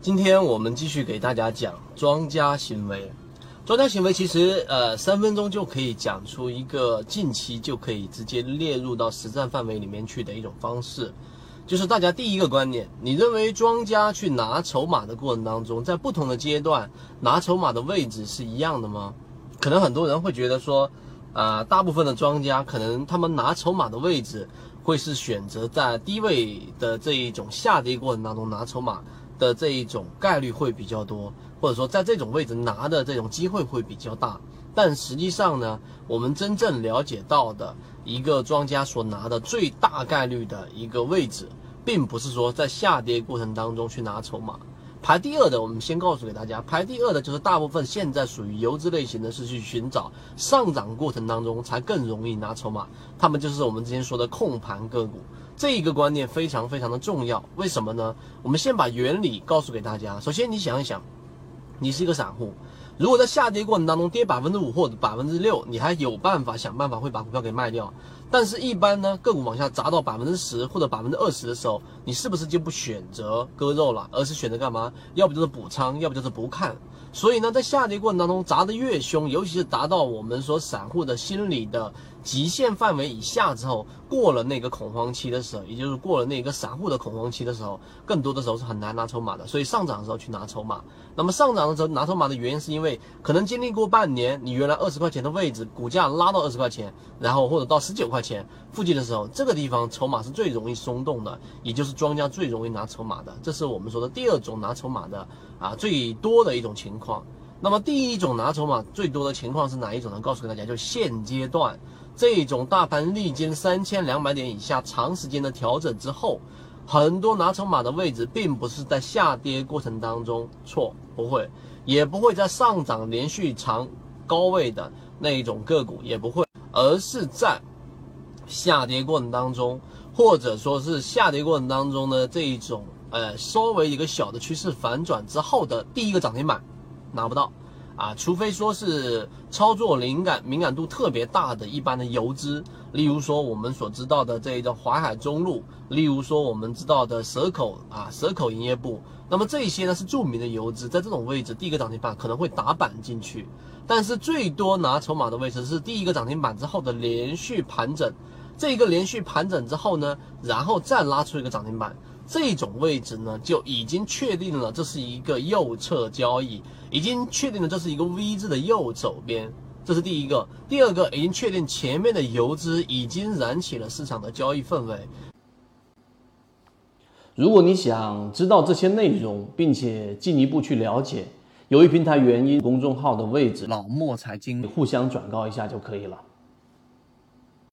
今天我们继续给大家讲庄家行为。庄家行为其实呃三分钟就可以讲出一个近期就可以直接列入到实战范围里面去的一种方式，就是大家第一个观念，你认为庄家去拿筹码的过程当中，在不同的阶段拿筹码的位置是一样的吗？可能很多人会觉得说，啊，大部分的庄家可能他们拿筹码的位置会是选择在低位的这一种下跌过程当中拿筹码。的这一种概率会比较多，或者说在这种位置拿的这种机会会比较大。但实际上呢，我们真正了解到的一个庄家所拿的最大概率的一个位置，并不是说在下跌过程当中去拿筹码。排第二的，我们先告诉给大家，排第二的就是大部分现在属于游资类型的，是去寻找上涨过程当中才更容易拿筹码。他们就是我们之前说的控盘个股。这一个观念非常非常的重要，为什么呢？我们先把原理告诉给大家。首先，你想一想，你是一个散户，如果在下跌过程当中跌百分之五或者百分之六，你还有办法想办法会把股票给卖掉。但是，一般呢，个股往下砸到百分之十或者百分之二十的时候，你是不是就不选择割肉了，而是选择干嘛？要不就是补仓，要不就是不看。所以呢，在下跌过程当中砸得越凶，尤其是达到我们说散户的心理的极限范围以下之后，过了那个恐慌期的时候，也就是过了那个散户的恐慌期的时候，更多的时候是很难拿筹码的。所以上涨的时候去拿筹码，那么上涨的时候拿筹码的原因是因为可能经历过半年，你原来二十块钱的位置，股价拉到二十块钱，然后或者到十九块块钱附近的时候，这个地方筹码是最容易松动的，也就是庄家最容易拿筹码的。这是我们说的第二种拿筹码的啊最多的一种情。况，那么第一种拿筹码最多的情况是哪一种呢？告诉给大家，就现阶段这种大盘历经三千两百点以下长时间的调整之后，很多拿筹码的位置并不是在下跌过程当中错，不会，也不会在上涨连续长高位的那一种个股也不会，而是在下跌过程当中，或者说是下跌过程当中的这一种呃稍微一个小的趋势反转之后的第一个涨停板。拿不到，啊，除非说是操作灵感敏感度特别大的一般的游资，例如说我们所知道的这一个淮海中路，例如说我们知道的蛇口啊蛇口营业部，那么这些呢是著名的游资，在这种位置第一个涨停板可能会打板进去，但是最多拿筹码的位置是第一个涨停板之后的连续盘整，这一个连续盘整之后呢，然后再拉出一个涨停板。这种位置呢，就已经确定了这是一个右侧交易，已经确定了这是一个 V 字的右手边，这是第一个。第二个，已经确定前面的游资已经燃起了市场的交易氛围。如果你想知道这些内容，并且进一步去了解，由于平台原因，公众号的位置老莫财经互相转告一下就可以了。